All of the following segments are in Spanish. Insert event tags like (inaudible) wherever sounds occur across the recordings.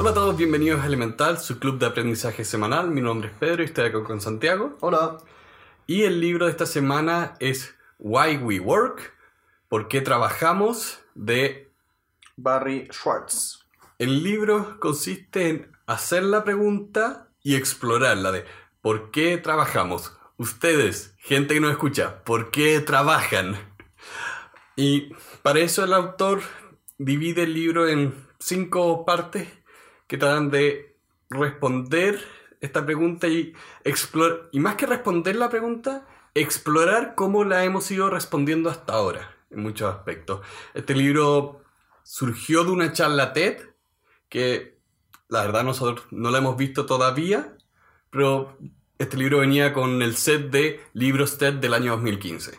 Hola a todos, bienvenidos a Elemental, su club de aprendizaje semanal. Mi nombre es Pedro y estoy acá con Santiago. Hola. Y el libro de esta semana es Why We Work, ¿Por qué trabajamos? de Barry Schwartz. El libro consiste en hacer la pregunta y explorarla de ¿por qué trabajamos? Ustedes, gente que nos escucha, ¿por qué trabajan? Y para eso el autor divide el libro en cinco partes que tratan de responder esta pregunta y explorar, y más que responder la pregunta, explorar cómo la hemos ido respondiendo hasta ahora, en muchos aspectos. Este libro surgió de una charla TED, que la verdad nosotros no la hemos visto todavía, pero este libro venía con el set de libros TED del año 2015.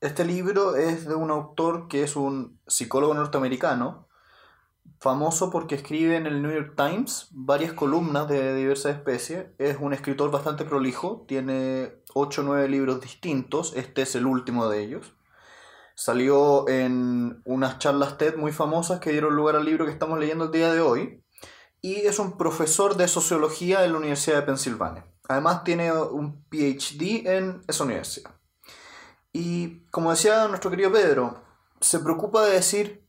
Este libro es de un autor que es un psicólogo norteamericano, famoso porque escribe en el New York Times varias columnas de diversas especies. Es un escritor bastante prolijo, tiene 8 o 9 libros distintos, este es el último de ellos. Salió en unas charlas TED muy famosas que dieron lugar al libro que estamos leyendo el día de hoy. Y es un profesor de sociología en la Universidad de Pensilvania. Además tiene un PhD en esa universidad. Y como decía nuestro querido Pedro, se preocupa de decir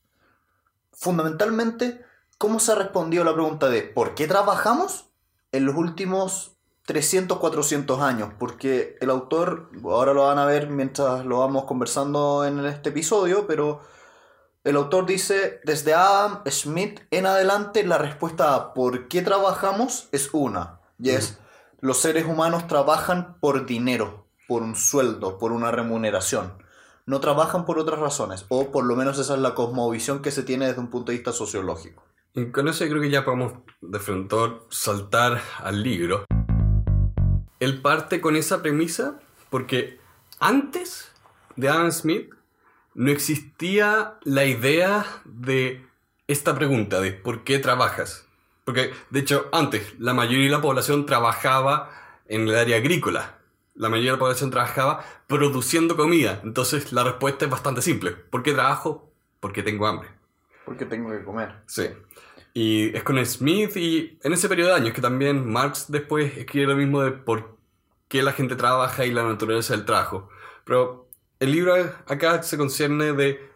fundamentalmente cómo se ha respondido la pregunta de ¿por qué trabajamos? en los últimos 300, 400 años, porque el autor, ahora lo van a ver mientras lo vamos conversando en este episodio, pero el autor dice, desde Adam Smith en adelante, la respuesta a ¿por qué trabajamos? es una, y es, los seres humanos trabajan por dinero, por un sueldo, por una remuneración. No trabajan por otras razones, o por lo menos esa es la cosmovisión que se tiene desde un punto de vista sociológico. Y con eso creo que ya podemos de frente saltar al libro. Él parte con esa premisa porque antes de Adam Smith no existía la idea de esta pregunta de ¿por qué trabajas? Porque de hecho antes la mayoría de la población trabajaba en el área agrícola, la mayoría de la población trabajaba produciendo comida. Entonces la respuesta es bastante simple. ¿Por qué trabajo? Porque tengo hambre. Porque tengo que comer. Sí. Y es con Smith y en ese periodo de años que también Marx después escribe lo mismo de por qué la gente trabaja y la naturaleza del trabajo. Pero el libro acá se concierne de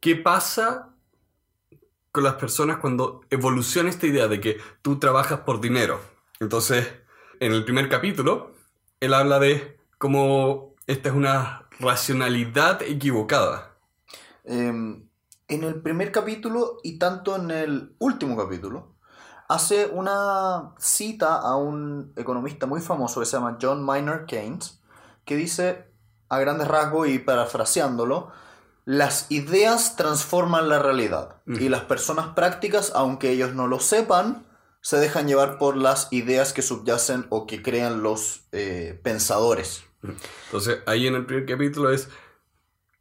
qué pasa con las personas cuando evoluciona esta idea de que tú trabajas por dinero. Entonces, en el primer capítulo, él habla de cómo esta es una racionalidad equivocada. Em, en el primer capítulo y tanto en el último capítulo, hace una cita a un economista muy famoso que se llama John Maynard Keynes, que dice, a grandes rasgos y parafraseándolo, las ideas transforman la realidad y las personas prácticas, aunque ellos no lo sepan, se dejan llevar por las ideas que subyacen o que crean los eh, pensadores. Entonces, ahí en el primer capítulo es,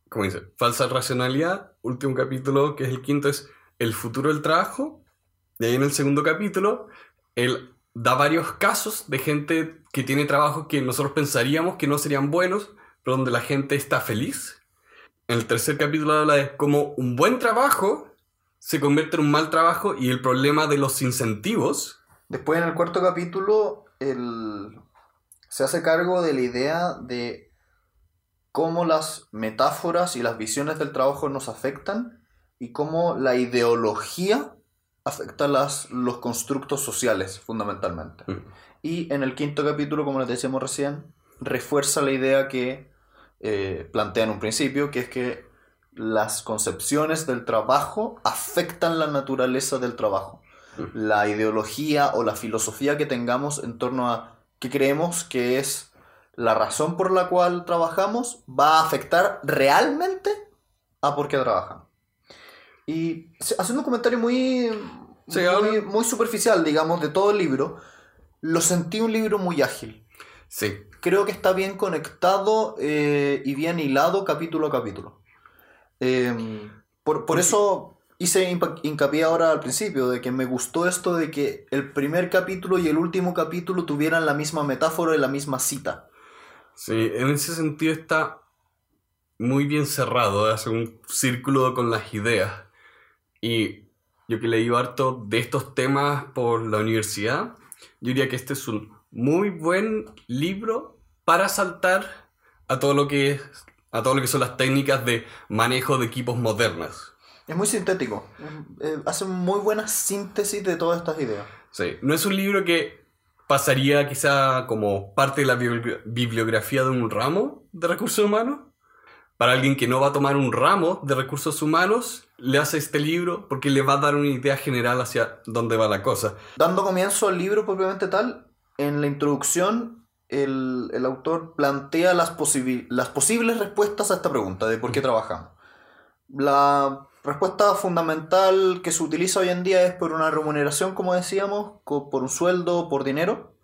como dice, falsa racionalidad. Último capítulo, que es el quinto, es el futuro del trabajo. Y ahí en el segundo capítulo, él da varios casos de gente que tiene trabajos que nosotros pensaríamos que no serían buenos, pero donde la gente está feliz. En el tercer capítulo habla de cómo un buen trabajo se convierte en un mal trabajo y el problema de los incentivos. Después en el cuarto capítulo el... se hace cargo de la idea de cómo las metáforas y las visiones del trabajo nos afectan y cómo la ideología afecta las, los constructos sociales fundamentalmente. Mm. Y en el quinto capítulo, como les decíamos recién, refuerza la idea que eh, plantea en un principio, que es que las concepciones del trabajo afectan la naturaleza del trabajo. Mm. La ideología o la filosofía que tengamos en torno a qué creemos que es la razón por la cual trabajamos va a afectar realmente a por qué trabajamos. Y haciendo un comentario muy, muy, superficial, digamos, de todo el libro, lo sentí un libro muy ágil. Sí. Creo que está bien conectado eh, y bien hilado capítulo a capítulo. Em, por, por eso hice hincapié ahora al principio, de que me gustó esto de que el primer capítulo y el último capítulo tuvieran la misma metáfora y la misma cita. Sí, en ese sentido está muy bien cerrado, hace un círculo con las ideas. Y yo que leído harto de estos temas por la universidad, yo diría que este es un muy buen libro para saltar a todo lo que a todo lo que son las técnicas de manejo de equipos modernas. Es muy sintético. Eh, hace muy buena síntesis de todas estas ideas. Sí, no es un libro que pasaría quizá como parte de la bibliografía de un ramo de recursos humanos. Para alguien que no va a tomar un ramo de recursos humanos, le hace este libro porque le va a dar una idea general hacia dónde va la cosa. Dando comienzo al libro propiamente tal, en la introducción el, autor plantea las, las posibles respuestas a esta pregunta de por qué trabajamos. La respuesta fundamental que se utiliza hoy en día es por una remuneración, como decíamos, por un sueldo, por dinero.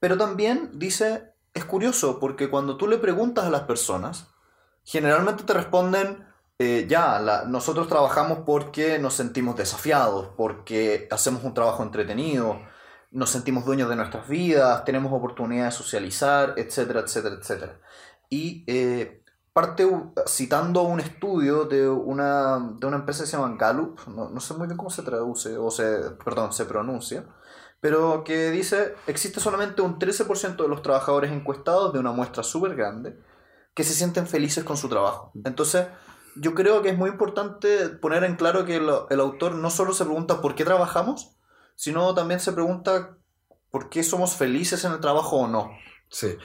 Pero también dice, es curioso, porque cuando tú le preguntas a las personas, generalmente te responden, eh, ya, nosotros trabajamos porque nos sentimos desafiados, porque hacemos un trabajo entretenido, nos sentimos dueños de nuestras vidas, tenemos oportunidad de socializar, etcétera, etcétera, etcétera. Y eh, parte citando un estudio de una, de una empresa que se llama Gallup, no, no sé muy bien cómo se traduce, o se, perdón, se pronuncia, pero que dice, existe solamente un 13% de los trabajadores encuestados de una muestra súper grande que se sienten felices con su trabajo. Entonces, yo creo que es muy importante poner en claro que el, el autor no solo se pregunta por qué trabajamos, sino también se pregunta por qué somos felices en el trabajo o no. Sí.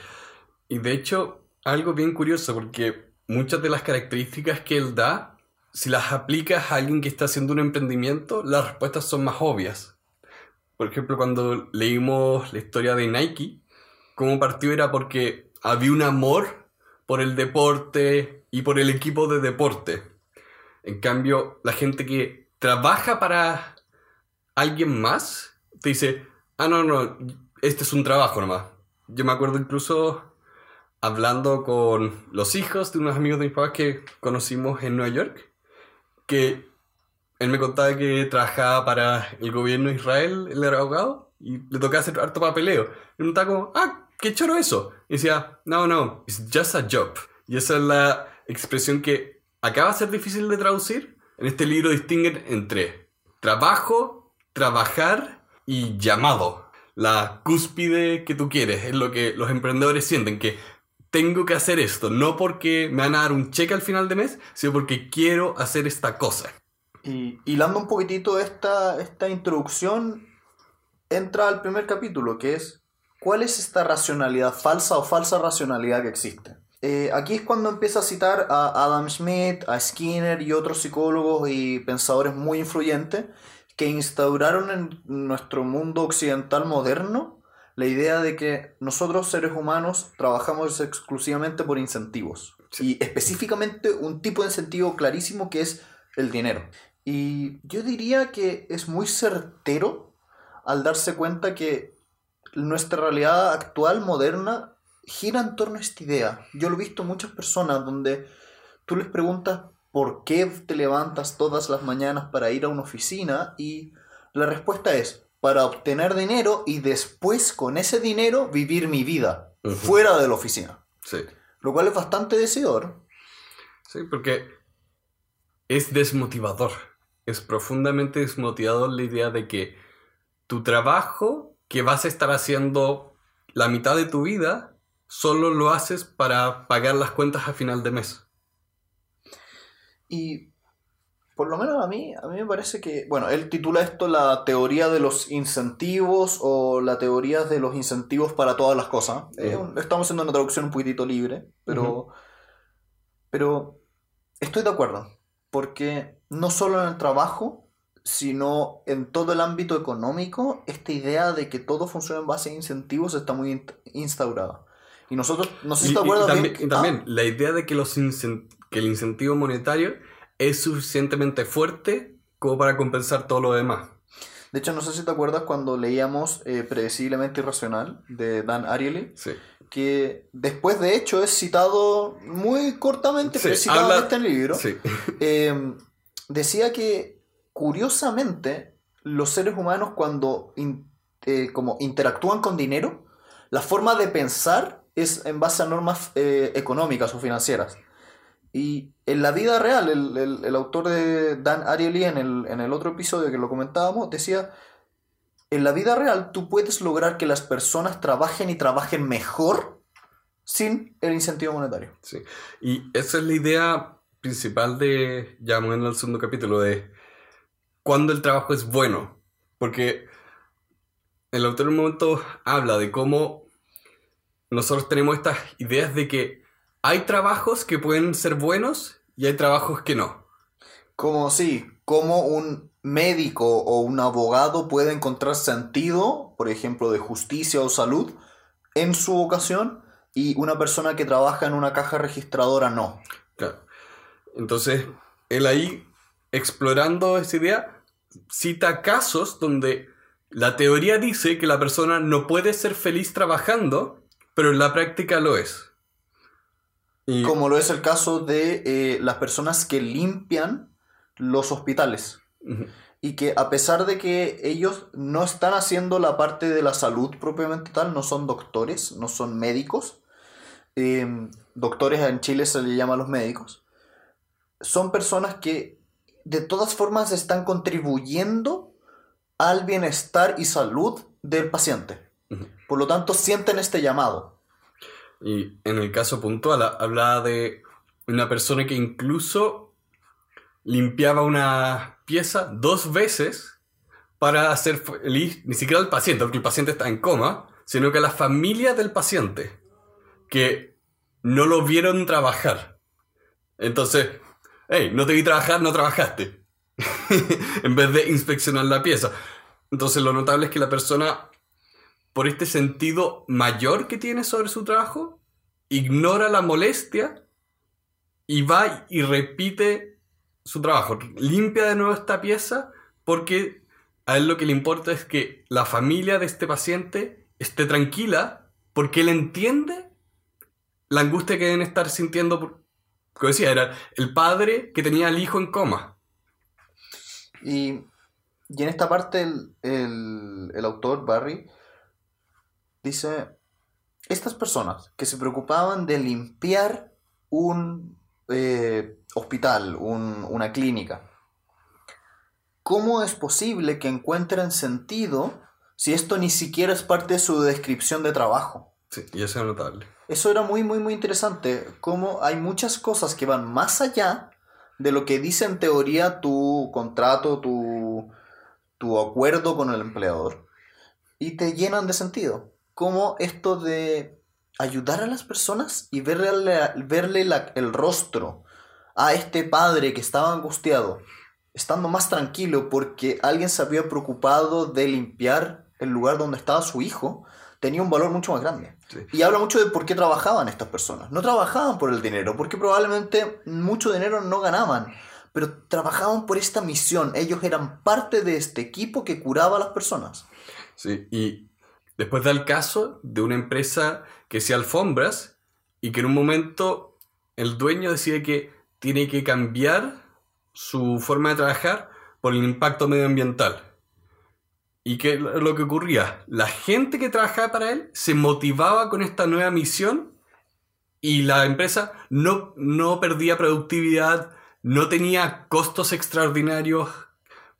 Y de hecho, algo bien curioso, porque muchas de las características que él da, si las aplicas a alguien que está haciendo un emprendimiento, las respuestas son más obvias. Por ejemplo, cuando leímos la historia de Nike, como partió era porque había un amor por el deporte y por el equipo de deporte. En cambio, la gente que trabaja para alguien más te dice, ah, no, no, este es un trabajo nomás. Yo me acuerdo incluso hablando con los hijos de unos amigos de mis papás que conocimos en Nueva York, que él me contaba que trabajaba para el gobierno de Israel, él era abogado, y le tocaba hacer harto papeleo. Y me estaba como, ah, qué choro eso. Y decía, no, no, it's just a job. Y esa es la expresión que acaba de ser difícil de traducir. En este libro distinguen entre trabajo trabajar y llamado. La cúspide que tú quieres es lo que los emprendedores sienten, que tengo que hacer esto, no porque me van a dar un cheque al final de mes, sino porque quiero hacer esta cosa. Y hilando un poquitito esta, esta introducción, entra al primer capítulo, que es ¿cuál es esta racionalidad falsa o falsa racionalidad que existe? Eh, aquí es cuando empieza a citar a Adam Smith, a Skinner y otros psicólogos y pensadores muy influyentes que instauraron en nuestro mundo occidental moderno la idea de que nosotros seres humanos trabajamos exclusivamente por incentivos. Y específicamente un tipo de incentivo clarísimo que es el dinero. Y yo diría que es muy certero al darse cuenta que nuestra realidad actual, moderna, gira en torno a esta idea. Yo lo he visto en muchas personas donde tú les preguntas ¿por qué te levantas todas las mañanas para ir a una oficina? Y la respuesta es, para obtener dinero y después con ese dinero vivir mi vida fuera de la oficina. Sí. Lo cual es bastante decidor. Sí, porque es desmotivador. Es profundamente desmotivador la idea de que tu trabajo que vas a estar haciendo la mitad de tu vida solo lo haces para pagar las cuentas a final de mes. Y por lo menos a mí, a mí me parece que, bueno, él titula esto la teoría de los incentivos o la teoría de los incentivos para todas las cosas. estamos haciendo una traducción un poquitito libre, pero, pero estoy de acuerdo, porque no solo en el trabajo, sino en todo el ámbito económico, esta idea de que todo funciona en base a incentivos está muy instaurada. Y nosotros, no sé si te acuerdas también, también ah. la idea de que los incentivos que el incentivo monetario es suficientemente fuerte como para compensar todo lo demás. De hecho, no sé si te acuerdas cuando leíamos eh, Predeciblemente Irracional de Dan Ariely, sí. que después de hecho es citado muy cortamente, pero citado en este libro, (laughs) em, decía que curiosamente los seres humanos cuando eh, como interactúan con dinero, la forma de pensar es en base a normas eh, económicas o financieras. Y en la vida real, el, el- autor de Dan Ariely en el, en el otro episodio que lo comentábamos, decía, en la vida real tú puedes lograr que las personas trabajen y trabajen mejor sin el incentivo monetario. Sí. Y esa es la idea principal de, ya moviendo al segundo capítulo, de cuándo el trabajo es bueno. Porque el autor en un momento habla de cómo nosotros tenemos estas ideas de que hay trabajos que pueden ser buenos y hay trabajos que no. Como sí, como un médico o un abogado puede encontrar sentido, por ejemplo, de justicia o salud en su vocación y una persona que trabaja en una caja registradora no. Claro. Entonces, él ahí, explorando esa idea, cita casos donde la teoría dice que la persona no puede ser feliz trabajando, pero en la práctica lo es. Y, Como lo es el caso de eh, las personas que limpian los hospitales. Y que a pesar de que ellos no están haciendo la parte de la salud propiamente tal, no son doctores, no son médicos. eh, doctores en Chile se le llama a los médicos. Son personas que de todas formas están contribuyendo al bienestar y salud del paciente. Por lo tanto, sienten este llamado. Y en el caso puntual, ha- hablaba de una persona que incluso limpiaba una pieza dos veces para hacer feliz ni siquiera al paciente, porque el paciente está en coma, sino que a la familia del paciente, que no lo vieron trabajar. Entonces, hey, no te vi trabajar, no trabajaste. (laughs) en vez de inspeccionar la pieza. Entonces, lo notable es que la persona por este sentido mayor que tiene sobre su trabajo, ignora la molestia y va y repite su trabajo. Limpia de nuevo esta pieza porque a él lo que le importa es que la familia de este paciente esté tranquila porque él entiende la angustia que deben estar sintiendo. por- Como decía, era el padre que tenía al hijo en coma. Y, y en esta parte el, el- el autor, Barry, dice, estas personas que se preocupaban de limpiar un eh, hospital, un- una clínica, ¿cómo es posible que encuentren sentido si esto ni siquiera es parte de su descripción de trabajo? Sí, y eso es notable. Eso era muy, muy, muy interesante. Como hay muchas cosas que van más allá de lo que dice en teoría tu contrato, tu, tu acuerdo con el empleador. Y te llenan de sentido. Como esto de ayudar a las personas y verle, verle la- el rostro a este padre que estaba angustiado, estando más tranquilo porque alguien se había preocupado de limpiar el lugar donde estaba su hijo, tenía un valor mucho más grande. Sí. Y habla mucho de por qué trabajaban estas personas. No trabajaban por el dinero, porque probablemente mucho dinero no ganaban, pero trabajaban por esta misión. Ellos eran parte de este equipo que curaba a las personas. Sí, y después da el caso de una empresa que hacía alfombras y que en un momento el dueño decide que tiene que cambiar su forma de trabajar por el impacto medioambiental. ¿Y qué lo que ocurría? La gente que trabajaba para él se motivaba con esta nueva misión y la empresa no, no perdía productividad, no tenía costos extraordinarios,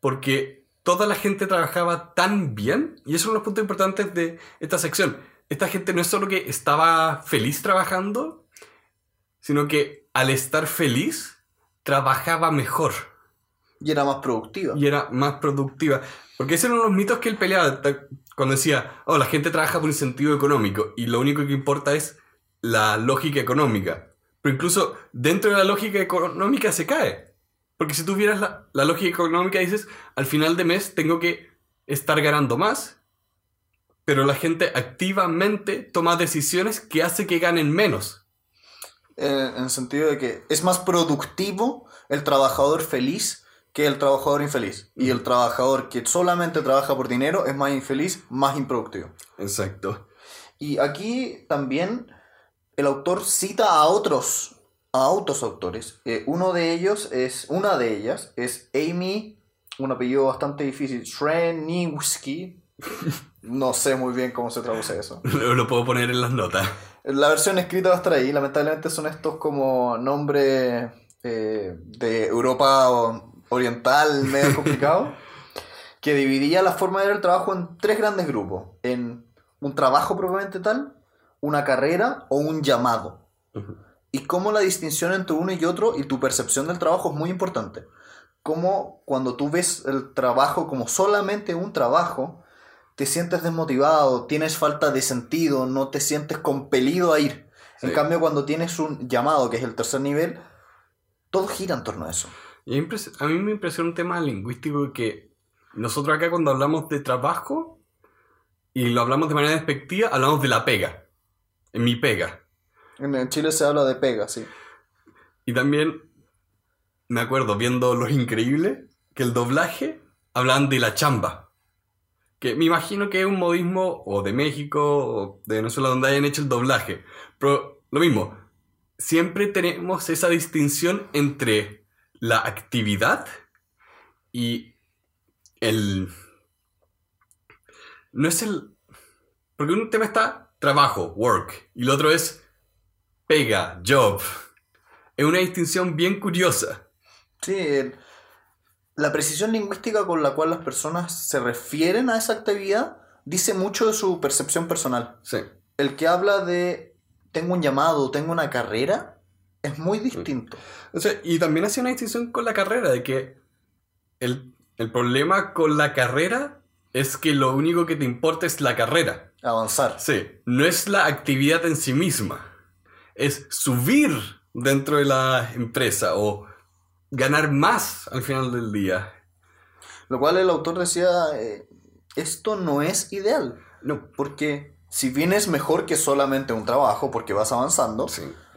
porque toda la gente trabajaba tan bien, y eso es uno de los puntos importantes de esta sección. Esta gente no es solo que estaba feliz trabajando, sino que al estar feliz, trabajaba mejor Y era más productiva. y era más productiva. Porque ese era uno de los mitos que él peleaba cuando decía, oh, la gente trabaja por incentivo económico y lo único que importa es la lógica económica. Pero incluso dentro de la lógica económica se cae. Porque si tú vieras la, la lógica económica dices, al final de mes tengo que estar ganando más, pero la gente activamente toma decisiones que hace que ganen menos. Eh, en el sentido de que es más productivo el trabajador feliz que el trabajador infeliz. Y el trabajador que solamente trabaja por dinero es más infeliz, más improductivo. Exacto. Y aquí también el autor cita a otros, a otros autores. Eh, uno de ellos es, una de ellas es Amy, un apellido bastante difícil, Shreniwski. (laughs) No sé muy bien cómo se traduce eso. (laughs) Lo, lo puedo poner en las notas. La versión escrita va a estar ahí. Lamentablemente son estos como nombres eh, de Europa oriental, medio (laughs) complicado, que dividía la forma de ver el trabajo en tres grandes grupos. En un trabajo propiamente tal, una carrera o un llamado. Y cómo la distinción entre uno y otro y tu percepción del trabajo es muy importante. Cómo cuando tú ves el trabajo como solamente un trabajo, te sientes desmotivado, tienes falta de sentido, no te sientes compelido a ir. En cambio, cuando tienes un llamado, que es el tercer nivel, todo gira en torno a eso. Y a mí me impresiona un tema lingüístico que nosotros acá cuando hablamos de trabajo y lo hablamos de manera despectiva, hablamos de la pega. En mi pega. En Chile se habla de pega, sí. Y también me acuerdo viendo Los Increíbles que el doblaje hablan de la chamba. Que me imagino que es un modismo o de México o de Venezuela donde hayan hecho el doblaje. Pero lo mismo, siempre tenemos esa distinción entre la actividad y el... No es el... Porque un tema está trabajo, work, y el otro es pega, job. Es una distinción bien curiosa. Sí, la precisión lingüística con la cual las personas se refieren a esa actividad dice mucho de su percepción personal. Sí. El que habla de tengo un llamado, tengo una carrera, es muy distinto. O sea, y también hace una distinción con la carrera, de que el, el problema con la carrera es que lo único que te importa es la carrera. Avanzar. Sí, no es la actividad en sí misma es subir dentro de la empresa o ganar más al final del día. Lo cual el autor decía, eh, esto no es ideal. No. Porque si bien es mejor que solamente un trabajo, porque vas avanzando,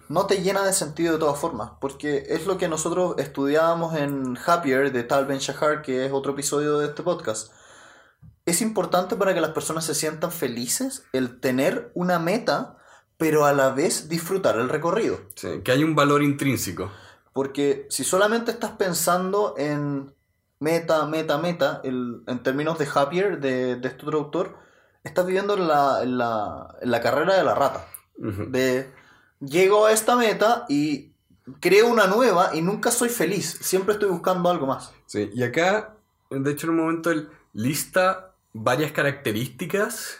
no te llena de sentido de todas formas. Porque es lo que nosotros estudiábamos en Happier de Tal Ben Shahar, que es otro episodio de este podcast. Es importante para que las personas se sientan felices el tener una meta pero a la vez disfrutar el recorrido. Sí, que hay un valor intrínseco. Porque si solamente estás pensando en meta, meta, meta, el, en términos de happier de, de este otro autor, estás viviendo en la, la, carrera de la rata. De llego a esta meta y creo una nueva y nunca soy feliz. Siempre estoy buscando algo más. Sí, y acá, de hecho, en un momento él lista varias características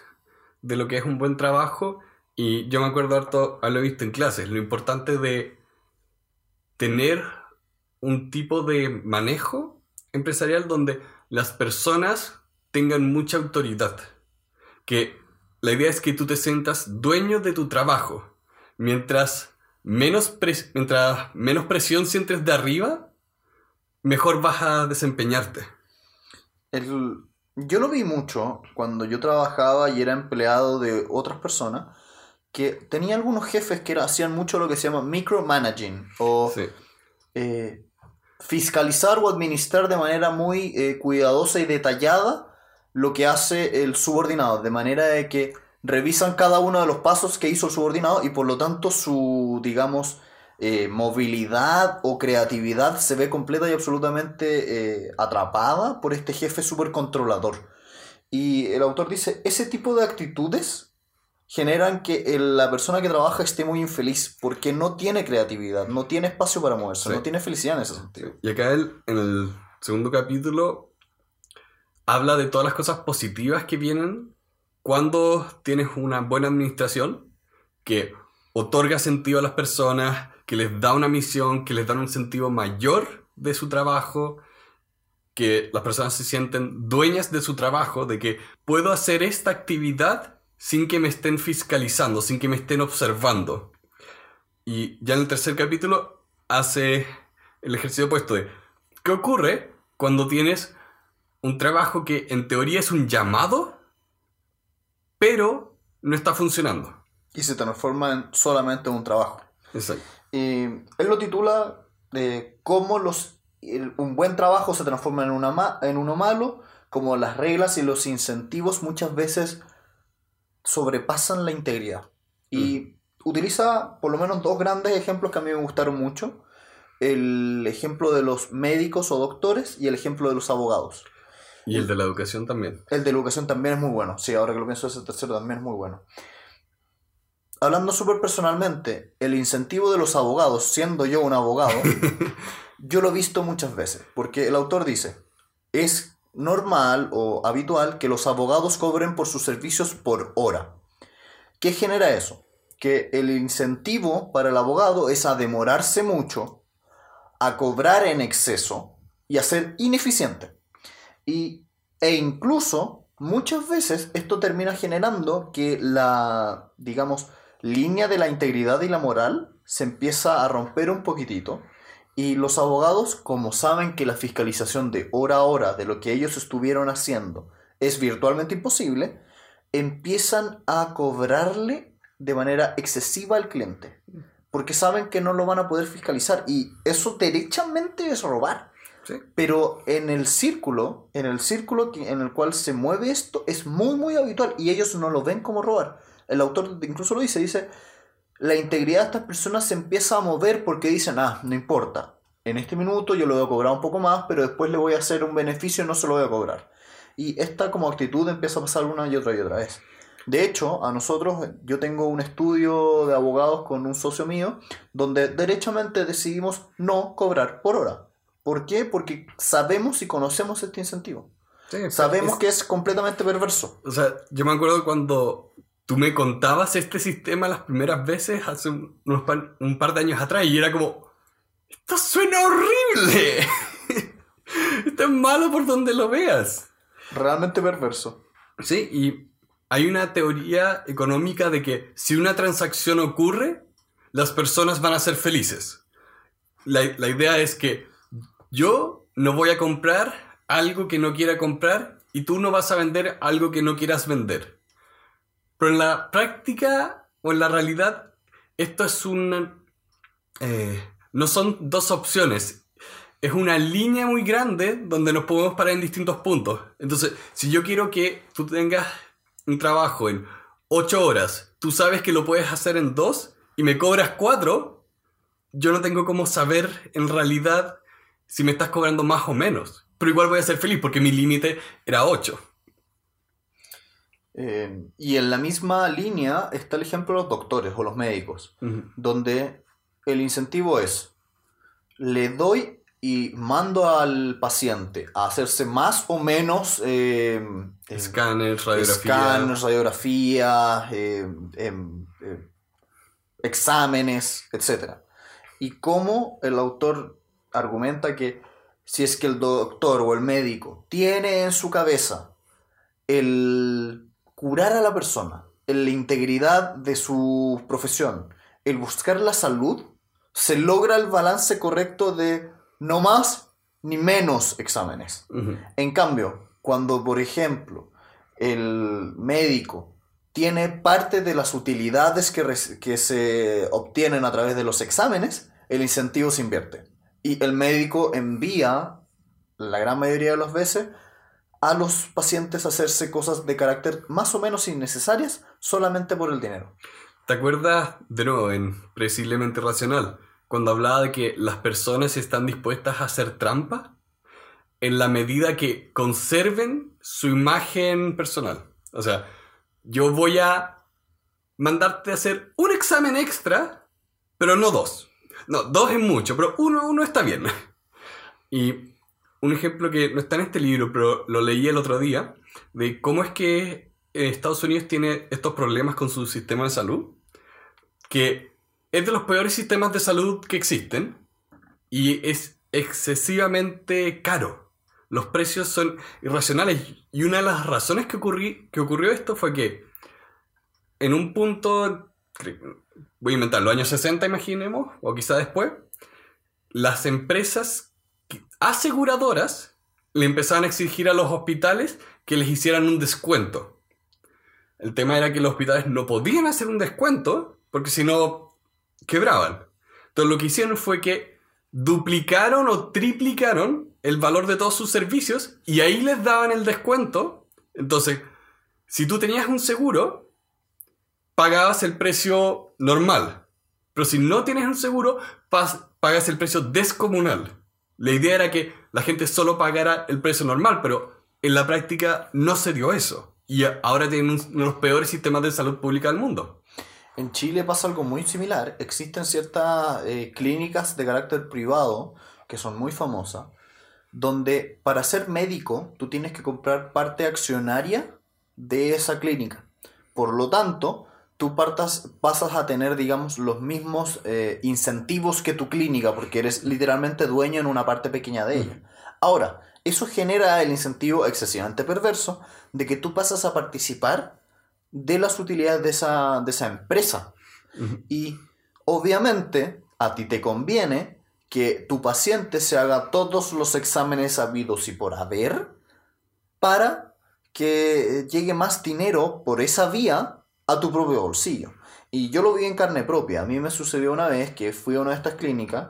de lo que es un buen trabajo y yo me acuerdo harto haberlo visto en clases, lo importante de tener un tipo de manejo empresarial donde las personas tengan mucha autoridad. Que la idea es que tú te sientas dueño de tu trabajo. Mientras menos, mientras menos presión sientes de arriba, mejor vas a desempeñarte. yo lo vi mucho cuando yo trabajaba y era empleado de otras personas que tenía algunos jefes que hacían mucho lo que se llama micromanaging o eh, fiscalizar o administrar de manera muy eh, cuidadosa y detallada lo que hace el subordinado, de manera de que revisan cada uno de los pasos que hizo el subordinado y por lo tanto su, digamos, eh, movilidad o creatividad se ve completa y absolutamente atrapada por este jefe súper controlador. Y el autor dice, ese tipo de actitudes generan que la persona que trabaja esté muy infeliz porque no tiene creatividad, no tiene espacio para moverse, no tiene felicidad en ese sentido. Y acá él, en el segundo capítulo, habla de todas las cosas positivas que vienen cuando tienes una buena administración que otorga sentido a las personas, que les da una misión, que les da un sentido mayor de su trabajo, que las personas se sienten dueñas de su trabajo, de que puedo hacer esta actividad sin que me estén fiscalizando, sin que me estén observando. Y ya en el tercer capítulo hace el ejercicio opuesto de ¿qué ocurre cuando tienes un trabajo que en teoría es un llamado, pero no está funcionando? Y se transforma en solamente un trabajo. Exacto. Y él lo titula de cómo los, un buen trabajo se transforma en, una, en uno malo, como las reglas y los incentivos muchas veces sobrepasan la integridad. Y mm. utiliza por lo menos dos grandes ejemplos que a mí me gustaron mucho. El ejemplo de los médicos o doctores y el ejemplo de los abogados. Y el de la educación también. El de la educación también es muy bueno. Sí, ahora que lo pienso, ese tercero también es muy bueno. hablando súper personalmente, el incentivo de los abogados, siendo yo un abogado, (laughs) yo lo he visto muchas veces, porque el autor dice, es normal o habitual que los abogados cobren por sus servicios por hora. ¿Qué genera eso? Que el incentivo para el abogado es a demorarse mucho, a cobrar en exceso y a ser ineficiente. Y, e incluso muchas veces esto termina generando que la, digamos, línea de la integridad y la moral se empieza a romper un poquitito. Y los abogados, como saben que la fiscalización de hora a hora de lo que ellos estuvieron haciendo es virtualmente imposible, empiezan a cobrarle de manera excesiva al cliente. Porque saben que no lo van a poder fiscalizar. Y eso derechamente es robar. Pero en el círculo, en el círculo en el cual se mueve esto, es muy, muy habitual. Y ellos no lo ven como robar. El autor incluso lo dice, dice, la integridad de estas personas se empieza a mover porque dicen, ah, no importa. En este minuto yo lo voy a cobrar un poco más, pero después le voy a hacer un beneficio y no se lo voy a cobrar. Y esta como actitud empieza a pasar una y otra y otra vez. De hecho, a nosotros, yo tengo un estudio de abogados con un socio mío, donde derechamente decidimos no cobrar por hora. ¿Por qué? Porque sabemos y conocemos este incentivo. sabemos que es completamente perverso. O sea, yo me acuerdo cuando tú me contabas este sistema las primeras veces hace un, un par de años atrás y era como, esto suena horrible. (laughs) esto es malo por donde lo veas. Realmente perverso. Sí, y hay una teoría económica de que si una transacción ocurre, las personas van a ser felices. La, la, idea es que yo no voy a comprar algo que no quiera comprar y tú no vas a vender algo que no quieras vender. Pero en la práctica o en la realidad, esto es una... Eh, no son dos opciones. Es una línea muy grande donde nos podemos parar en distintos puntos. Entonces, si yo quiero que tú tengas un trabajo en 8 horas, tú sabes que lo puedes hacer en 2 y me cobras 4, yo no tengo cómo saber en realidad si me estás cobrando más o menos. Pero igual voy a ser feliz porque mi límite era 8. Eh, y en la misma línea está el ejemplo de los doctores o los médicos, donde el incentivo es, le doy y mando al paciente a hacerse más o menos eh, escáneres, radiografías, radiografía, em, eh, exámenes, etc. Y cómo el autor argumenta que si es que el doctor o el médico tiene en su cabeza el curar a la persona, la integridad de su profesión, el buscar la salud, se logra el balance correcto de no más ni menos exámenes. En cambio, cuando, por ejemplo, el médico tiene parte de las utilidades que, que, se obtienen a través de los exámenes, el incentivo se invierte. Y el médico envía, la gran mayoría de las veces, a los pacientes hacerse cosas de carácter más o menos innecesarias solamente por el dinero. ¿Te acuerdas, de nuevo, en Precisamente Racional? cuando hablaba de que las personas están dispuestas a hacer trampa en la medida que conserven su imagen personal. O sea, yo voy a mandarte a hacer un examen extra, pero no dos. No, dos es mucho, pero uno, uno está bien. (laughs) Y un ejemplo que no está en este libro, pero lo leí el otro día, de cómo es que Estados Unidos tiene estos problemas con su sistema de salud, que es de los peores sistemas de salud que existen y es excesivamente caro. Los precios son irracionales y una de las razones que, que ocurrió esto fue que en un punto, voy a inventar, los años 60 imaginemos, o quizá después, las empresas aseguradoras le empezaban a exigir a los hospitales que les hicieran un descuento. El tema era que los hospitales no podían hacer un descuento porque si no quebraban. Entonces lo que hicieron fue que duplicaron o triplicaron el valor de todos sus servicios y ahí les daban el descuento. Entonces, si tú tenías un seguro, pagabas el precio normal. Pero si no tienes un seguro, pagas el precio descomunal. La idea era que la gente solo pagara el precio normal, pero en la práctica no se dio eso. Y ahora tienen uno de los peores sistemas de salud pública del mundo. En Chile pasa algo muy similar. Existen ciertas eh, clínicas de carácter privado que son muy famosas, donde para ser médico tú tienes que comprar parte accionaria de esa clínica. Por lo tanto, tú partas, pasas a tener, digamos, los mismos eh, incentivos que tu clínica, porque eres literalmente dueño en una parte pequeña de ella. Ahora, eso genera el incentivo excesivamente perverso de que tú pasas a participar de las utilidades de esa, de esa empresa. Y obviamente a ti te conviene que tu paciente se haga todos los exámenes habidos y por haber para que llegue más dinero por esa vía a tu propio bolsillo. Y yo lo vi en carne propia. A mí me sucedió una vez que fui a una de estas clínicas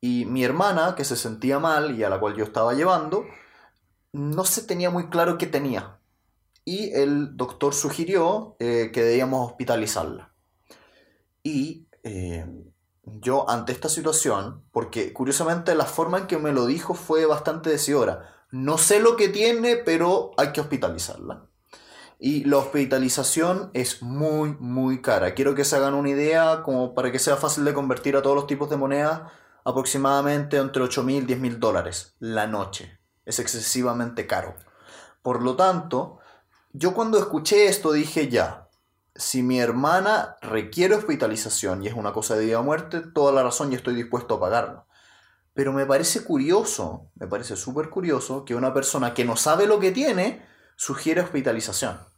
y mi hermana, que se sentía mal y a la cual yo estaba llevando, no se tenía muy claro qué tenía. Y el doctor sugirió eh, que debíamos hospitalizarla. Y eh, yo ante esta situación, porque curiosamente la forma en que me lo dijo fue bastante decidora. No sé lo que tiene, pero hay que hospitalizarla. Y la hospitalización es muy, muy cara. Quiero que se hagan una idea, como para que sea fácil de convertir a todos los tipos de monedas, aproximadamente entre 8 mil y 10 mil dólares la noche. Es excesivamente caro. Por lo tanto, yo cuando escuché esto dije ya, si mi hermana requiere hospitalización y es una cosa de vida o muerte, toda la razón y estoy dispuesto a pagarlo. Pero me parece curioso, me parece súper curioso que una persona que no sabe lo que tiene sugiere hospitalización.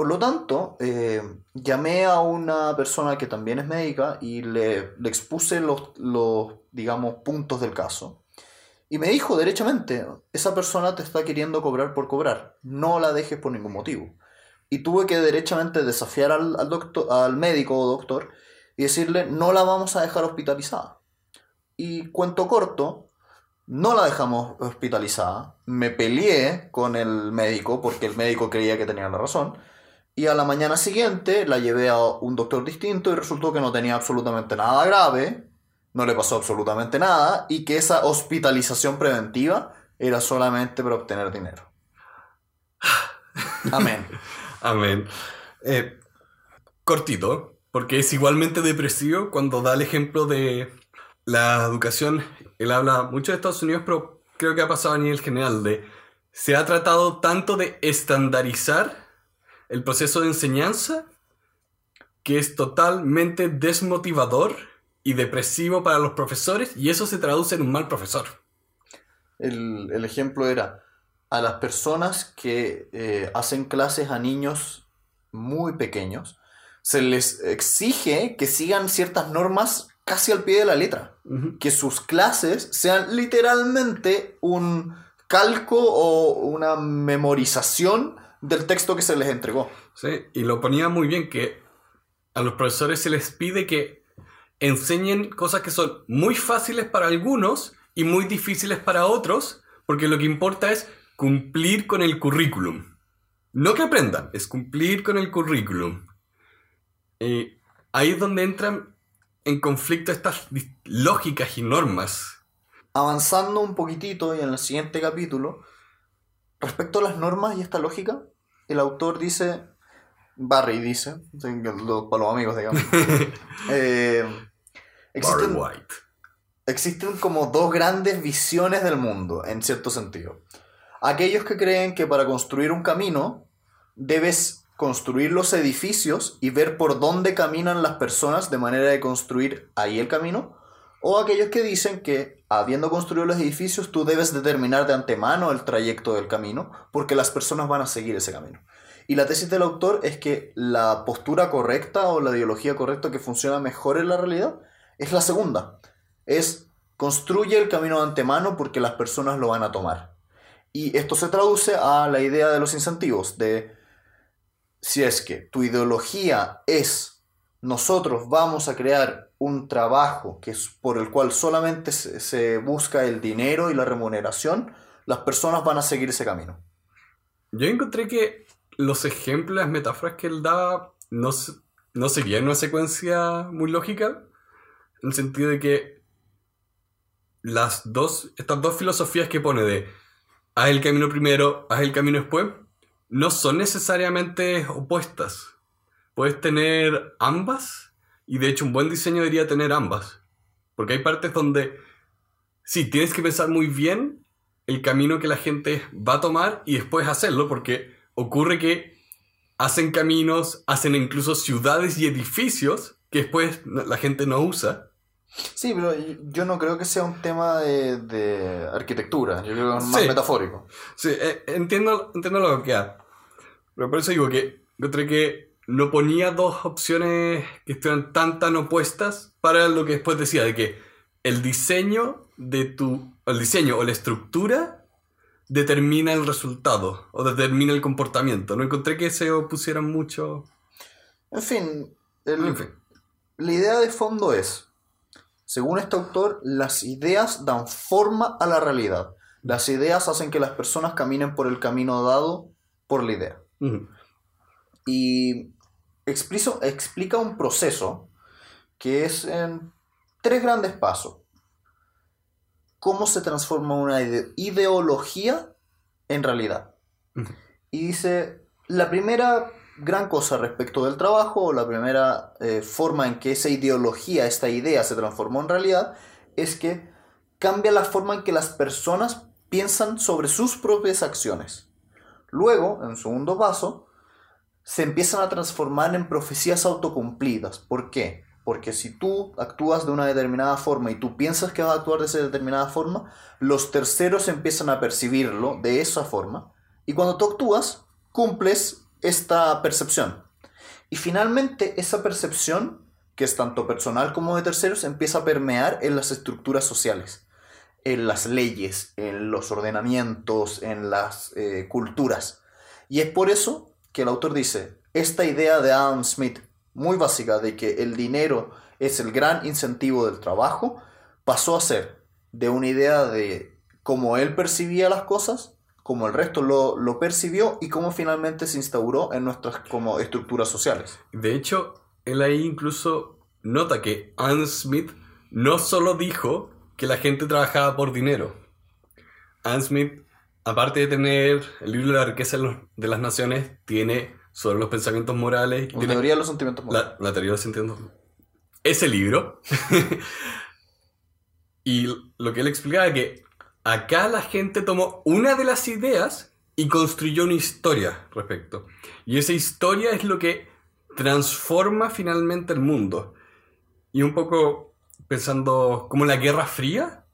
Por lo tanto, eh, llamé a una persona que también es médica y le, expuse los, los, digamos, puntos del caso. Y me dijo derechamente, esa persona te está queriendo cobrar por cobrar, no la dejes por ningún motivo. Y tuve que derechamente desafiar al, al, doctor, al médico o doctor y decirle, no la vamos a dejar hospitalizada. Y cuento corto, no la dejamos hospitalizada, me peleé con el médico porque el médico creía que tenía la razón y a la mañana siguiente la llevé a un doctor distinto y resultó que no tenía absolutamente nada grave, no le pasó absolutamente nada y que esa hospitalización preventiva era solamente para obtener dinero. (sighs) Amén. (laughs) Amén. Eh, cortito, porque es igualmente depresivo cuando da el ejemplo de la educación. Él habla mucho de Estados Unidos, pero creo que ha pasado a nivel general de se ha tratado tanto de estandarizar el proceso de enseñanza que es totalmente desmotivador y depresivo para los profesores y eso se traduce en un mal profesor. El, ejemplo era a las personas que eh, hacen clases a niños muy pequeños, se les exige que sigan ciertas normas casi al pie de la letra, que sus clases sean literalmente un calco o una memorización del texto que se les entregó. Sí, y lo ponía muy bien que a los profesores se les pide que enseñen cosas que son muy fáciles para algunos y muy difíciles para otros, porque lo que importa es cumplir con el currículum. No que aprendan, es cumplir con el currículum. Y ahí es donde entran en conflicto estas lógicas y normas. Avanzando un poquitito y en el siguiente capítulo, respecto a las normas y esta lógica, el autor dice, Barry dice, para los amigos, digamos, (laughs) eh, existen, White. existen como dos grandes visiones del mundo, en cierto sentido. Aquellos que creen que para construir un camino debes construir los edificios y ver por dónde caminan las personas de manera de construir ahí el camino. O aquellos que dicen que, habiendo construido los edificios, tú debes determinar de antemano el trayecto del camino, porque las personas van a seguir ese camino. Y la tesis del autor es que la postura correcta o la ideología correcta que funciona mejor en la realidad es la segunda. Es construye el camino de antemano porque las personas lo van a tomar. Y esto se traduce a la idea de los incentivos, de si es que tu ideología es nosotros vamos a crear un trabajo que es por el cual solamente se, busca el dinero y la remuneración, las personas van a seguir ese camino. Yo encontré que los ejemplos, las metáforas que él da no, no seguían una secuencia muy lógica, en el sentido de que las dos, estas dos filosofías que pone de haz el camino primero, haz el camino después, no son necesariamente opuestas. Puedes tener ambas y de hecho un buen diseño debería tener ambas. Porque hay partes donde sí, tienes que pensar muy bien el camino que la gente va a tomar y después hacerlo porque ocurre que hacen caminos, hacen incluso ciudades y edificios que después la gente no usa. Sí, pero yo no creo que sea un tema de, arquitectura, yo creo que es más metafórico. Sí, eh, entiendo, entiendo lo que hay. Pero por eso digo que encontré que no ponía dos opciones que estuvieran tan tan opuestas para lo que después decía, de que el diseño de tu. el diseño o la estructura determina el resultado o determina el comportamiento. No encontré que se opusieran mucho. En fin, en fin. la idea de fondo es según este autor, las ideas dan forma a la realidad. Las ideas hacen que las personas caminen por el camino dado por la idea. Y explica un proceso que es en tres grandes pasos. Cómo se transforma una ideología en realidad. Y dice, la primera gran cosa respecto del trabajo, la primera eh, forma en que esa ideología, esta idea se transformó en realidad, es que cambia la forma en que las personas piensan sobre sus propias acciones. Luego, en segundo paso, se empiezan a transformar en profecías autocumplidas. ¿Por qué? Porque si tú actúas de una determinada forma y tú piensas que vas a actuar de esa determinada forma, los terceros empiezan a percibirlo de esa forma. Y cuando tú actúas, cumples esta percepción. Y finalmente esa percepción, que es tanto personal como de terceros, empieza a permear en las estructuras sociales, en las leyes, en los ordenamientos, en las eh, culturas. Y es por eso que el autor dice, esta idea de Adam Smith, muy básica, de que el dinero es el gran incentivo del trabajo, pasó a ser de una idea de cómo él percibía las cosas como el resto lo, percibió y cómo finalmente se instauró en nuestras como estructuras sociales. De hecho, él ahí incluso nota que Anne Smith no solo dijo que la gente trabajaba por dinero. Anne Smith, aparte de tener el libro de la riqueza de las naciones, tiene sobre los pensamientos morales. La teoría de los sentimientos morales. La, teoría de los sentimientos Ese libro. (laughs) y lo que él explicaba es que Acá la gente tomó una de las ideas y construyó una historia respecto. Y esa historia es lo que transforma finalmente el mundo. Y un poco pensando como la Guerra Fría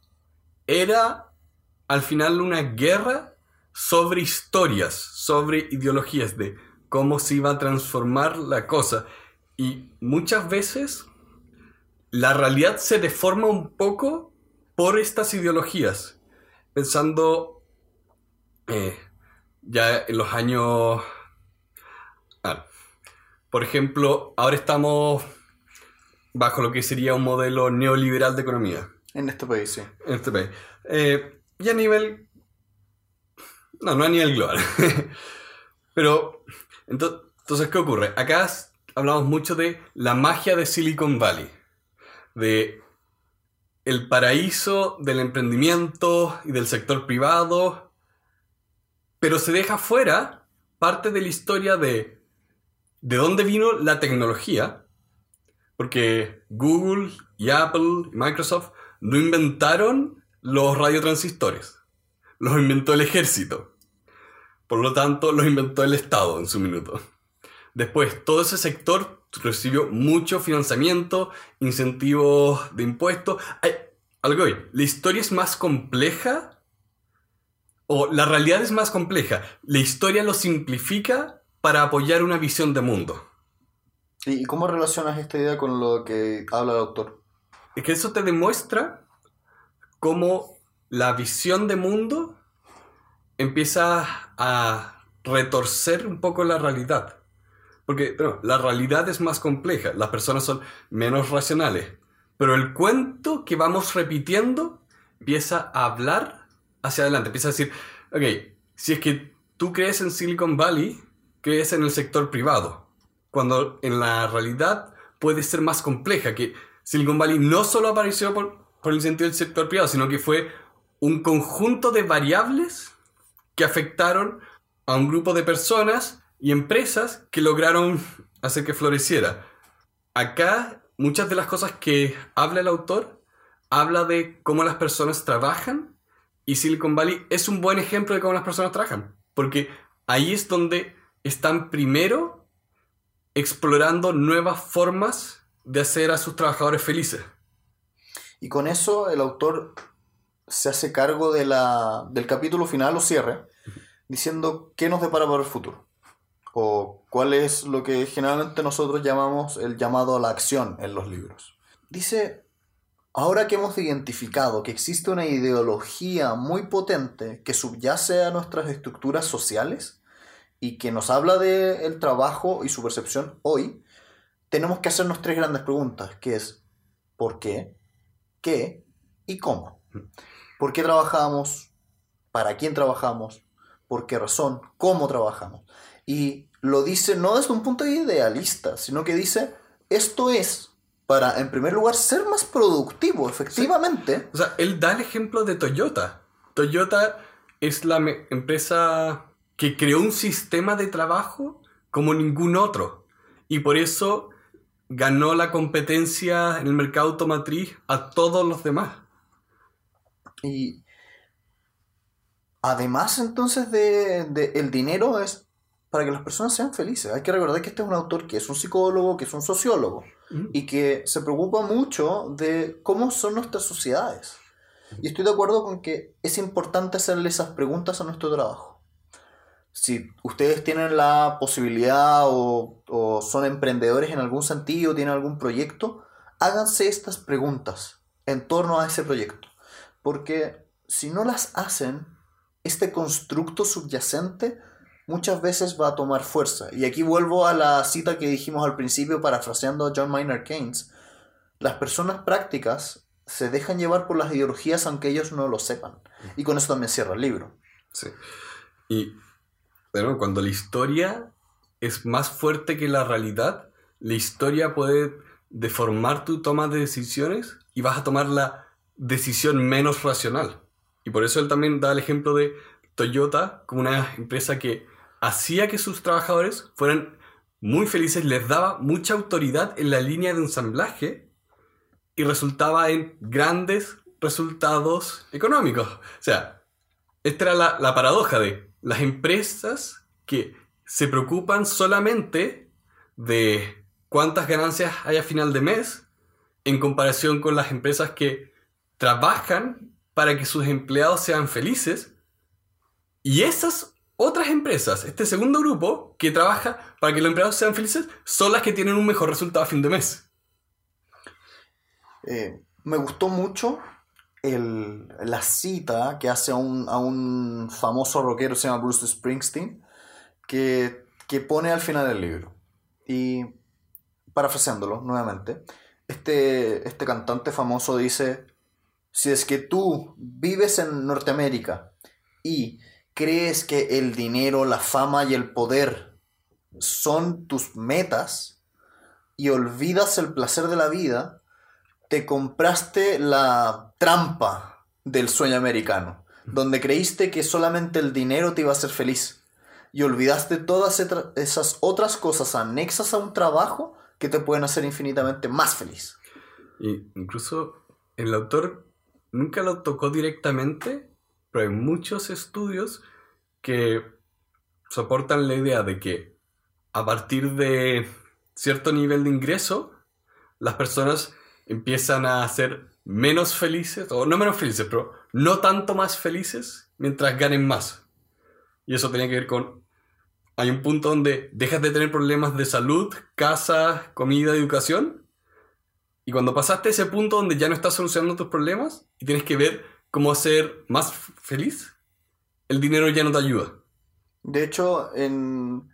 era al final una guerra sobre historias, sobre ideologías de cómo se iba a transformar la cosa. Y muchas veces la realidad se deforma un poco por estas ideologías pensando eh, ya en los años... Ah, por ejemplo, ahora estamos bajo lo que sería un modelo neoliberal de economía. En este país, sí. En este país. Eh, y a nivel... No, no a nivel global. (laughs) Pero, entonces, ¿qué ocurre? Acá hablamos mucho de la magia de Silicon Valley. De el paraíso del emprendimiento y del sector privado, pero se deja fuera parte de la historia de de dónde vino la tecnología, porque Google y Apple y Microsoft no inventaron los radiotransistores, los inventó el ejército. Por lo tanto, los inventó el Estado en su minuto. Después, todo ese sector recibió mucho financiamiento, incentivos de impuestos. algo hoy, la historia es más compleja o la realidad es más compleja. La historia lo simplifica para apoyar una visión de mundo. ¿Y cómo relacionas esta idea con lo que habla el autor? Es que eso te demuestra cómo la visión de mundo empieza a retorcer un poco la realidad. Porque la realidad es más compleja, las personas son menos racionales. Pero el cuento que vamos repitiendo empieza a hablar hacia adelante, empieza a decir, ok, si es que tú crees en Silicon Valley, crees en el sector privado. Cuando en la realidad puede ser más compleja, que Silicon Valley no solo apareció por, por el sentido del sector privado, sino que fue un conjunto de variables que afectaron a un grupo de personas y empresas que lograron hacer que floreciera. Acá, muchas de las cosas que habla el autor, habla de cómo las personas trabajan y Silicon Valley es un buen ejemplo de cómo las personas trabajan, porque ahí es donde están primero explorando nuevas formas de hacer a sus trabajadores felices. Y con eso el autor se hace cargo de la, del capítulo final o cierre, diciendo qué nos depara para el futuro. O cuál es lo que generalmente nosotros llamamos el llamado a la acción en los libros. Dice, ahora que hemos identificado que existe una ideología muy potente que subyace a nuestras estructuras sociales y que nos habla del el trabajo y su percepción hoy, tenemos que hacernos tres grandes preguntas, que es ¿por qué? ¿Qué? ¿Y cómo? ¿Por qué trabajamos? ¿Para quién trabajamos? ¿Por qué razón? ¿Cómo trabajamos? Y lo dice no desde un punto idealista, sino que dice, esto es para, en primer lugar, ser más productivo, efectivamente. O sea, él da el ejemplo de Toyota. Toyota es la empresa que creó un sistema de trabajo como ningún otro. Y por eso ganó la competencia en el mercado automatriz a todos los demás. Y además entonces de, el dinero es para que las personas sean felices. Hay que recordar que este es un autor que es un psicólogo, que es un sociólogo y que se preocupa mucho de cómo son nuestras sociedades. Y estoy de acuerdo con que es importante hacerle esas preguntas a nuestro trabajo. Si ustedes tienen la posibilidad o, o son emprendedores en algún sentido, tienen algún proyecto, háganse estas preguntas en torno a ese proyecto. Porque si no las hacen, este constructo subyacente muchas veces va a tomar fuerza. Y aquí vuelvo a la cita que dijimos al principio, parafraseando a John Maynard Keynes. Las personas prácticas se dejan llevar por las ideologías aunque ellos no lo sepan. Y con eso también cierra el libro. Sí. Y bueno, cuando la historia es más fuerte que la realidad, la historia puede deformar tu toma de decisiones y vas a tomar la decisión menos racional. Y por eso él también da el ejemplo de Toyota como una empresa que hacía que sus trabajadores fueran muy felices, les daba mucha autoridad en la línea de ensamblaje y resultaba en grandes resultados económicos. O sea, esta era la, la paradoja de las empresas que se preocupan solamente de cuántas ganancias hay a final de mes en comparación con las empresas que trabajan para que sus empleados sean felices. Y esas otras empresas, este segundo grupo que trabaja para que los empleados sean felices, son las que tienen un mejor resultado a fin de mes. Eh, me gustó mucho la cita que hace a un, famoso rockero, se llama Bruce Springsteen, que, que pone al final del libro. Y parafraseándolo nuevamente, este, este cantante famoso dice, si es que tú vives en Norteamérica y crees que el dinero, la fama y el poder son tus metas y olvidas el placer de la vida, te compraste la trampa del sueño americano, donde creíste que solamente el dinero te iba a hacer feliz y olvidaste todas esas otras cosas anexas a un trabajo que te pueden hacer infinitamente más feliz. Y incluso el autor nunca lo tocó directamente, pero hay muchos estudios que soportan la idea de que a partir de cierto nivel de ingreso, las personas empiezan a ser menos felices, o no menos felices, pero no tanto más felices mientras ganen más. Y eso tenía que ver con... Hay un punto donde dejas de tener problemas de salud, casa, comida, educación, y cuando pasaste ese punto donde ya no estás solucionando tus problemas y tienes que ver cómo ser más feliz, el dinero ya no te ayuda. De hecho, en...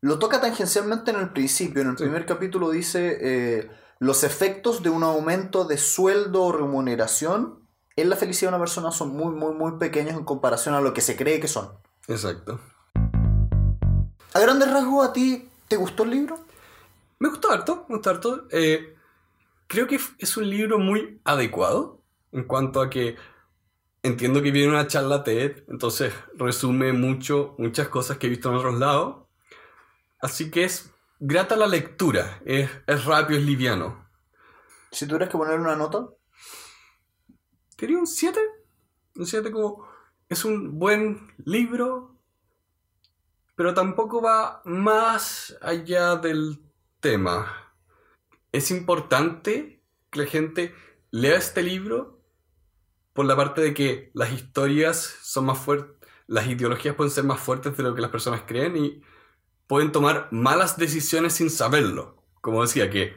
lo toca tangencialmente en el principio. En el primer capítulo dice eh, los efectos de un aumento de sueldo o remuneración en la felicidad de una persona son muy, muy, muy pequeños en comparación a lo que se cree que son. Exacto. A grandes rasgos, ¿a ti te gustó el libro? Me gustó harto, me gustó harto. Eh, creo que es un libro muy adecuado en cuanto a que entiendo que viene una charla TED, entonces resume mucho, muchas cosas que he visto en otros lados. Así que es grata la lectura, es, es rápido, es liviano. Si tuvieras que poner una nota, Diría un 7. Un 7 como... Es un buen libro, pero tampoco va más allá del tema. Es importante que la gente lea este libro por la parte de que las historias son más fuertes, las ideologías pueden ser más fuertes de lo que las personas creen y pueden tomar malas decisiones sin saberlo. Como decía, que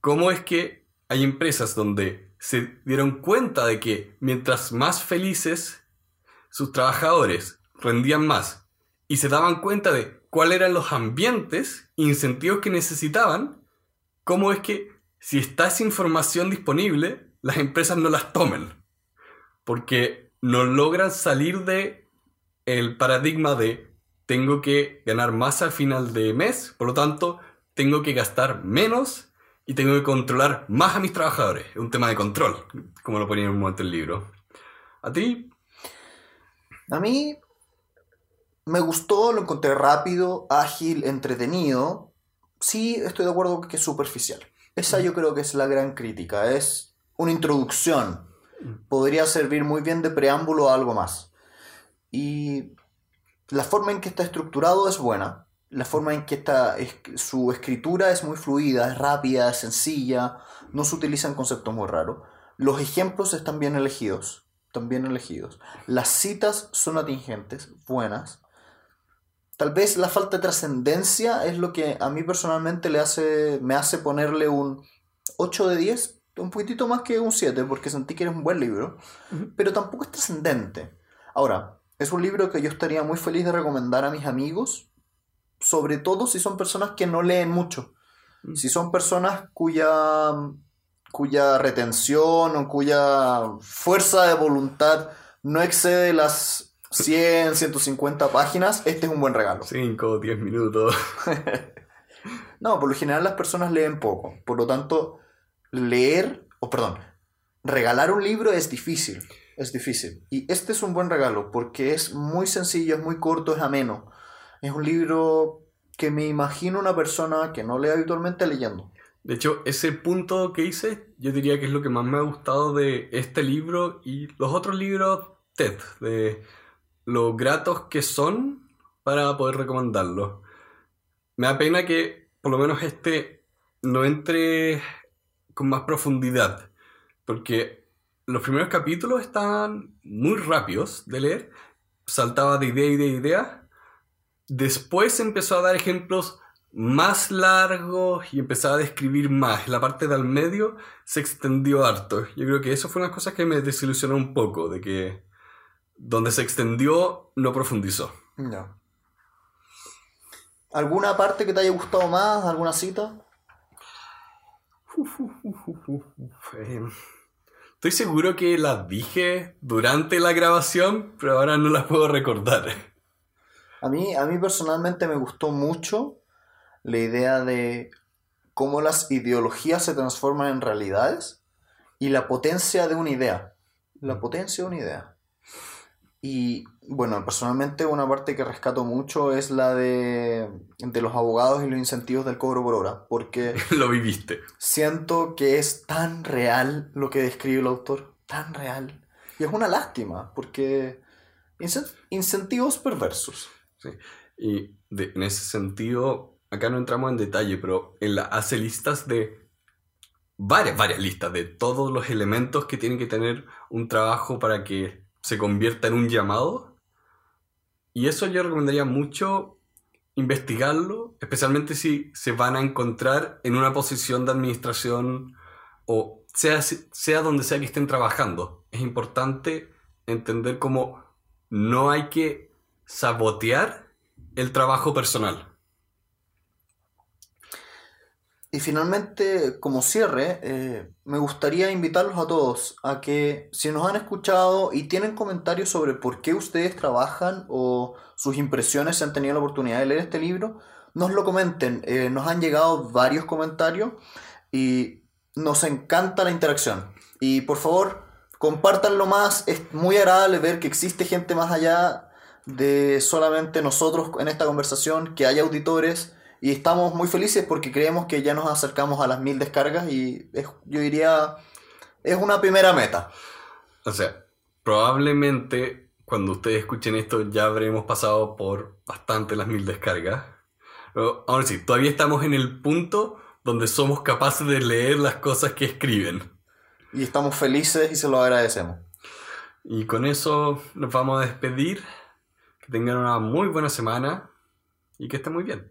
cómo es que hay empresas donde se dieron cuenta de que mientras más felices sus trabajadores rendían más y se daban cuenta de cuáles eran los ambientes e incentivos que necesitaban, cómo es que si está esa información disponible, las empresas no las tomen. Porque no logran salir de el paradigma de tengo que ganar más al final de mes, por lo tanto, tengo que gastar menos y tengo que controlar más a mis trabajadores. Es un tema de control, como lo ponía en un momento el libro. ¿A ti? A mí me gustó, lo encontré rápido, ágil, entretenido. Sí, estoy de acuerdo que es superficial. Esa yo creo que es la gran crítica. Es una introducción. Podría servir muy bien de preámbulo a algo más. Y la forma en que está estructurado es buena. La forma en que está, es- su escritura es muy fluida, es rápida, es sencilla. No se utilizan conceptos muy raros. Los ejemplos están bien elegidos. Están bien elegidos. Las citas son atingentes, buenas. Tal vez la falta de trascendencia es lo que a mí personalmente le hace, me hace ponerle un 8 de 10, un poquitito más que un 7, porque sentí que era un buen libro, pero tampoco es trascendente. Ahora, es un libro que yo estaría muy feliz de recomendar a mis amigos, sobre todo si son personas que no leen mucho. Si son personas cuya, cuya retención o cuya fuerza de voluntad no excede las 100, 150 páginas, este es un buen regalo. 5 o 10 minutos. (laughs) No, por lo general las personas leen poco. Por lo tanto, leer, o perdón, regalar un libro es difícil. Es difícil. Y este es un buen regalo porque es muy sencillo, es muy corto, es ameno. Es un libro que me imagino una persona que no lee habitualmente leyendo. De hecho, ese punto que hice, yo diría que es lo que más me ha gustado de este libro y los otros libros TED, de lo gratos que son para poder recomendarlos. Me da pena que por lo menos este no entre con más profundidad, porque los primeros capítulos estaban muy rápidos de leer, saltaba de idea, idea, idea. Después empezó a dar ejemplos más largos y empezaba a describir más. La parte del medio se extendió harto. Yo creo que eso fue una cosa que me desilusionó un poco, de que donde se extendió no profundizó. No. ¿Alguna parte que te haya gustado más? ¿Alguna cita? Eh, Estoy seguro que las dije durante la grabación, pero ahora no las puedo recordar. A mí, a mí personalmente me gustó mucho la idea de cómo las ideologías se transforman en realidades y la potencia de una idea. La potencia de una idea. Y bueno, personalmente una parte que rescato mucho es la de, de los abogados y los incentivos del cobro por hora, porque (laughs) Lo viviste. siento que es tan real lo que describe el autor, tan real. Y es una lástima, porque incen- incentivos perversos. Sí. Y de- en ese sentido, acá no entramos en detalle, pero hace listas de varias, varias listas de todos los elementos que tiene que tener un trabajo para que se convierta en un llamado. Y eso yo recomendaría mucho investigarlo, especialmente si se van a encontrar en una posición de administración o sea, sea donde sea que estén trabajando. Es importante entender cómo no hay que sabotear el trabajo personal. Y finalmente, como cierre, eh, me gustaría invitarlos a todos a que si nos han escuchado y tienen comentarios sobre por qué ustedes trabajan o sus impresiones si han tenido la oportunidad de leer este libro, nos lo comenten. Eh, nos han llegado varios comentarios y nos encanta la interacción. Y por favor, compártanlo más. Es muy agradable ver que existe gente más allá de solamente nosotros en esta conversación, que hay auditores Y estamos muy felices porque creemos que ya nos acercamos a las mil descargas y es- yo diría, es una primera meta. O sea, probablemente cuando ustedes escuchen esto ya habremos pasado por bastante las mil descargas. Pero aún así, todavía estamos en el punto donde somos capaces de leer las cosas que escriben. Y estamos felices y se lo agradecemos. Y con eso nos vamos a despedir. Que tengan una muy buena semana y que estén muy bien.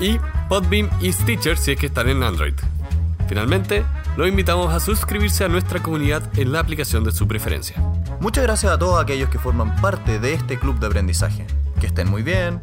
y Podbeam y Stitcher si es que están en Android. Finalmente, los invitamos a suscribirse a nuestra comunidad en la aplicación de su preferencia. Muchas gracias a todos aquellos que forman parte de este club de aprendizaje. Que estén muy bien.